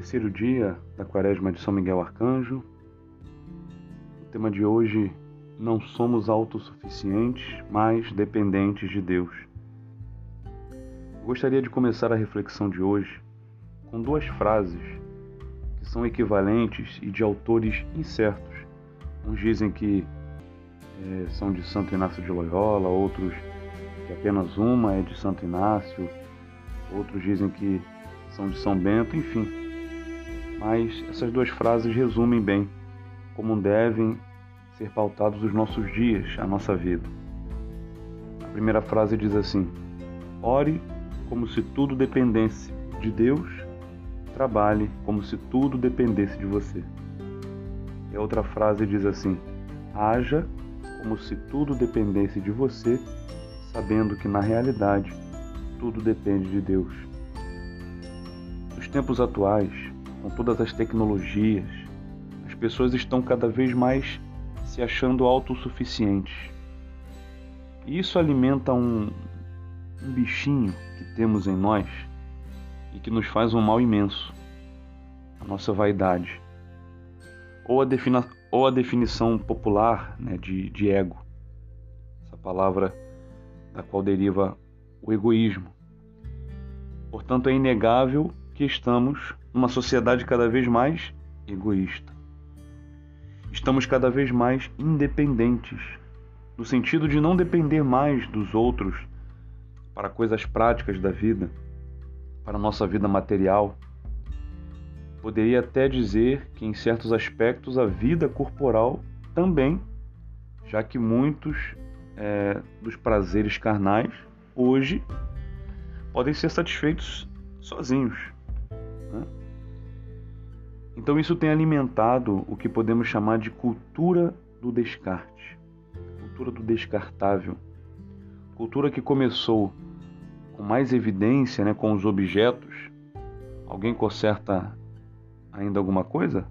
Terceiro dia da quaresma de São Miguel Arcanjo. O tema de hoje: não somos autossuficientes, mas dependentes de Deus. Eu gostaria de começar a reflexão de hoje com duas frases que são equivalentes e de autores incertos. Uns dizem que é, são de Santo Inácio de Loyola, outros que apenas uma é de Santo Inácio, outros dizem que são de São Bento, enfim. Mas essas duas frases resumem bem como devem ser pautados os nossos dias, a nossa vida. A primeira frase diz assim: Ore como se tudo dependesse de Deus, trabalhe como se tudo dependesse de você. E a outra frase diz assim: Haja como se tudo dependesse de você, sabendo que na realidade tudo depende de Deus. Nos tempos atuais, com todas as tecnologias, as pessoas estão cada vez mais se achando autossuficientes. E isso alimenta um, um bichinho que temos em nós e que nos faz um mal imenso a nossa vaidade. Ou a, defina, ou a definição popular né, de, de ego, essa palavra da qual deriva o egoísmo. Portanto, é inegável que estamos numa sociedade cada vez mais egoísta. Estamos cada vez mais independentes, no sentido de não depender mais dos outros para coisas práticas da vida, para a nossa vida material. Poderia até dizer que, em certos aspectos, a vida corporal também, já que muitos é, dos prazeres carnais hoje podem ser satisfeitos sozinhos. Né? Então, isso tem alimentado o que podemos chamar de cultura do descarte, cultura do descartável. Cultura que começou com mais evidência né, com os objetos. Alguém conserta ainda alguma coisa?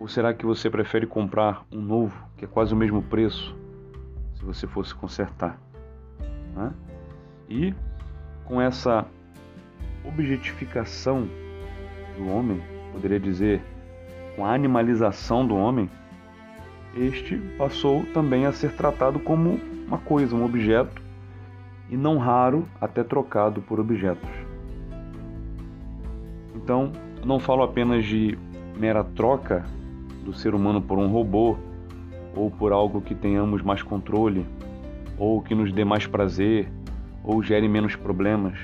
Ou será que você prefere comprar um novo, que é quase o mesmo preço, se você fosse consertar? Né? E com essa objetificação do homem, poderia dizer, com a animalização do homem, este passou também a ser tratado como uma coisa, um objeto, e não raro até trocado por objetos. Então, não falo apenas de mera troca do ser humano por um robô ou por algo que tenhamos mais controle ou que nos dê mais prazer ou gere menos problemas.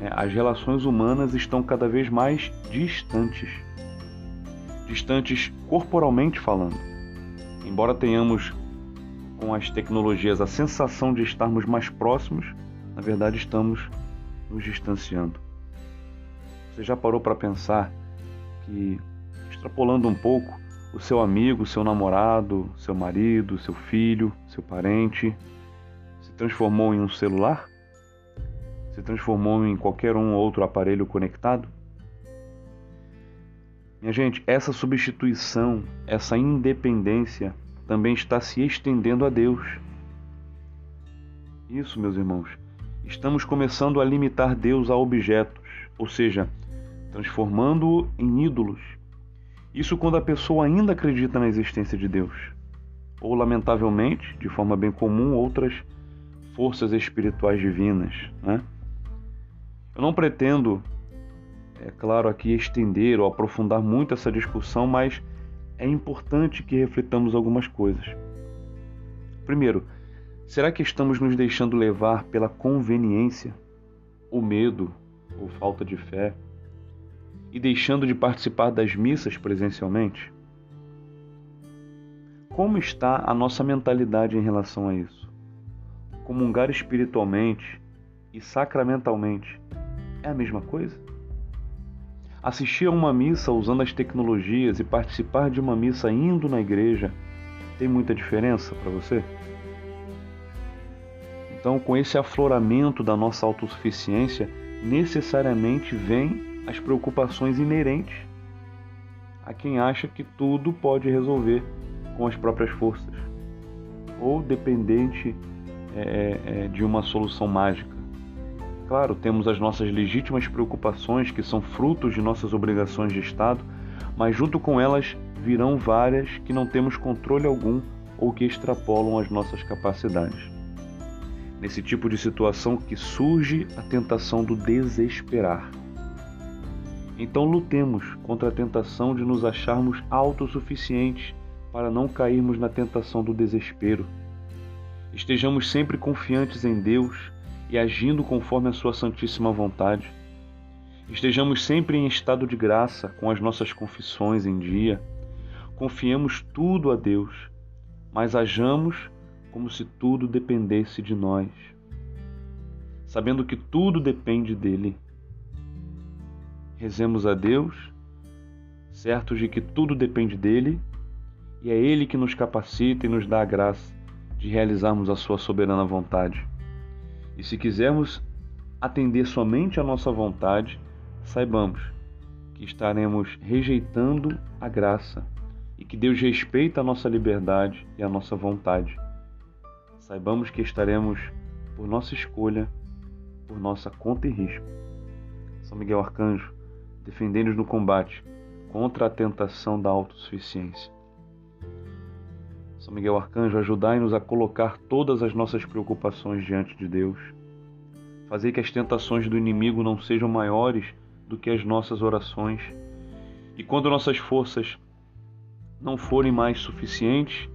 É, as relações humanas estão cada vez mais distantes. Distantes corporalmente falando. Embora tenhamos com as tecnologias a sensação de estarmos mais próximos, na verdade estamos nos distanciando. Você já parou para pensar que, extrapolando um pouco, o seu amigo, seu namorado, seu marido, seu filho, seu parente, se transformou em um celular? Se transformou em qualquer um outro aparelho conectado? Minha gente, essa substituição, essa independência também está se estendendo a Deus. Isso, meus irmãos, estamos começando a limitar Deus a objetos, ou seja, transformando-o em ídolos. Isso quando a pessoa ainda acredita na existência de Deus. Ou, lamentavelmente, de forma bem comum, outras forças espirituais divinas. Né? Eu não pretendo, é claro, aqui estender ou aprofundar muito essa discussão, mas é importante que reflitamos algumas coisas. Primeiro, será que estamos nos deixando levar pela conveniência, o medo ou falta de fé e deixando de participar das missas presencialmente? Como está a nossa mentalidade em relação a isso? Comungar espiritualmente e sacramentalmente é a mesma coisa? Assistir a uma missa usando as tecnologias e participar de uma missa indo na igreja tem muita diferença para você? Então, com esse afloramento da nossa autossuficiência, necessariamente vem as preocupações inerentes a quem acha que tudo pode resolver com as próprias forças ou dependente é, é, de uma solução mágica. Claro, temos as nossas legítimas preocupações, que são frutos de nossas obrigações de Estado, mas junto com elas virão várias que não temos controle algum ou que extrapolam as nossas capacidades. Nesse tipo de situação que surge a tentação do desesperar. Então lutemos contra a tentação de nos acharmos autossuficientes para não cairmos na tentação do desespero. Estejamos sempre confiantes em Deus e agindo conforme a Sua Santíssima vontade. Estejamos sempre em estado de graça, com as nossas confissões em dia. Confiemos tudo a Deus, mas hajamos como se tudo dependesse de nós, sabendo que tudo depende dele. Rezemos a Deus, certos de que tudo depende dele e é Ele que nos capacita e nos dá a graça de realizarmos a Sua soberana vontade. E se quisermos atender somente à nossa vontade, saibamos que estaremos rejeitando a graça e que Deus respeita a nossa liberdade e a nossa vontade. Saibamos que estaremos, por nossa escolha, por nossa conta e risco. São Miguel Arcanjo, defendendo-nos no combate contra a tentação da autossuficiência. São Miguel Arcanjo, ajudai-nos a colocar todas as nossas preocupações diante de Deus. Fazer que as tentações do inimigo não sejam maiores do que as nossas orações. E quando nossas forças não forem mais suficientes,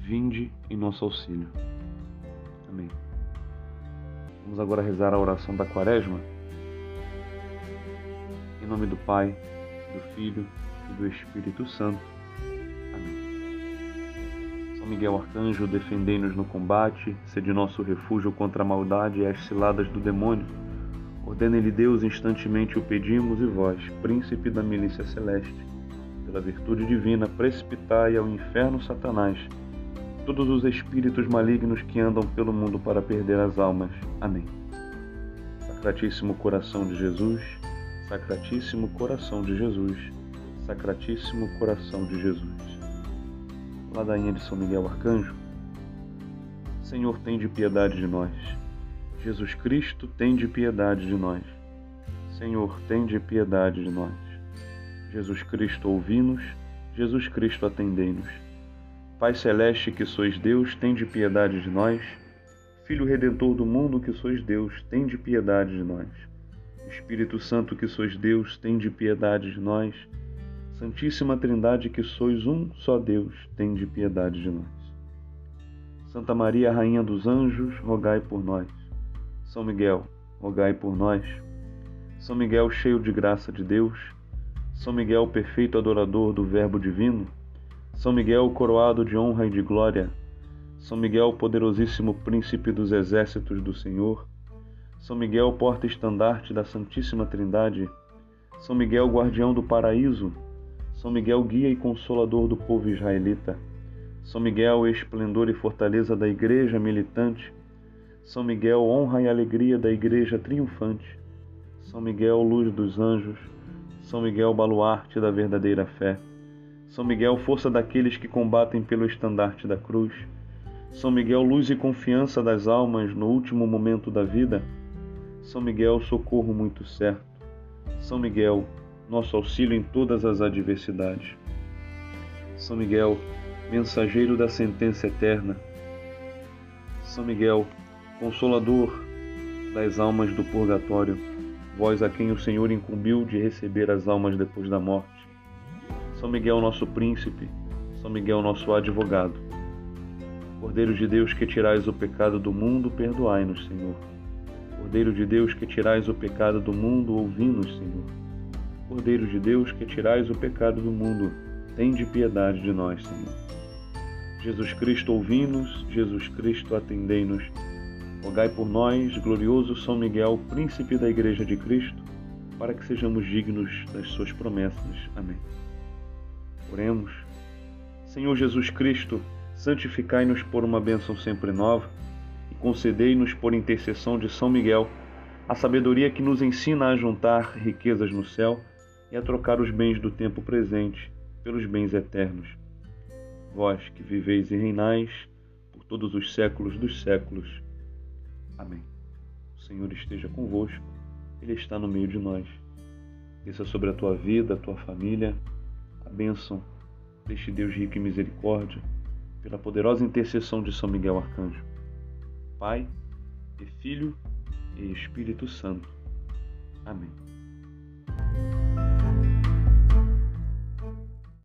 vinde em nosso auxílio. Amém. Vamos agora rezar a oração da Quaresma. Em nome do Pai, do Filho e do Espírito Santo. São Miguel Arcanjo, defendei-nos no combate, sede nosso refúgio contra a maldade e as ciladas do demônio. Ordena-lhe Deus, instantemente o pedimos, e vós, príncipe da milícia celeste, pela virtude divina, precipitai ao inferno Satanás, todos os espíritos malignos que andam pelo mundo para perder as almas. Amém. Sacratíssimo coração de Jesus, Sacratíssimo coração de Jesus, Sacratíssimo coração de Jesus ladainha de São Miguel Arcanjo. Senhor, tem de piedade de nós. Jesus Cristo, tem de piedade de nós. Senhor, tem de piedade de nós. Jesus Cristo, ouvi-nos. Jesus Cristo, atendei-nos. Pai Celeste, que sois Deus, tem de piedade de nós. Filho Redentor do mundo, que sois Deus, tem de piedade de nós. Espírito Santo, que sois Deus, tem de piedade de nós. Santíssima Trindade, que sois um só Deus, tende piedade de nós. Santa Maria, Rainha dos Anjos, rogai por nós. São Miguel, rogai por nós. São Miguel, cheio de graça de Deus. São Miguel, perfeito adorador do Verbo Divino. São Miguel, coroado de honra e de glória. São Miguel, poderosíssimo príncipe dos exércitos do Senhor. São Miguel, porta-estandarte da Santíssima Trindade. São Miguel, guardião do paraíso. São Miguel, guia e consolador do povo israelita. São Miguel, esplendor e fortaleza da igreja militante. São Miguel, honra e alegria da igreja triunfante. São Miguel, luz dos anjos. São Miguel, baluarte da verdadeira fé. São Miguel, força daqueles que combatem pelo estandarte da cruz. São Miguel, luz e confiança das almas no último momento da vida. São Miguel, socorro muito certo. São Miguel, nosso auxílio em todas as adversidades. São Miguel, mensageiro da sentença eterna. São Miguel, consolador das almas do purgatório, vós a quem o Senhor incumbiu de receber as almas depois da morte. São Miguel, nosso príncipe, São Miguel, nosso advogado. Cordeiro de Deus que tirais o pecado do mundo, perdoai-nos, Senhor. Cordeiro de Deus que tirais o pecado do mundo, ouvi-nos, Senhor. Cordeiro de Deus, que tirais o pecado do mundo, tende piedade de nós, Senhor. Jesus Cristo, ouvi-nos, Jesus Cristo, atendei-nos. Rogai por nós, glorioso São Miguel, príncipe da Igreja de Cristo, para que sejamos dignos das suas promessas. Amém. Oremos. Senhor Jesus Cristo, santificai-nos por uma bênção sempre nova e concedei-nos por intercessão de São Miguel a sabedoria que nos ensina a juntar riquezas no céu e a trocar os bens do tempo presente pelos bens eternos. Vós que viveis e reinais por todos os séculos dos séculos. Amém. Senhor esteja convosco, Ele está no meio de nós. Desça sobre a tua vida, a tua família, a bênção deste Deus rico em misericórdia, pela poderosa intercessão de São Miguel Arcanjo. Pai, e Filho e Espírito Santo. Amém.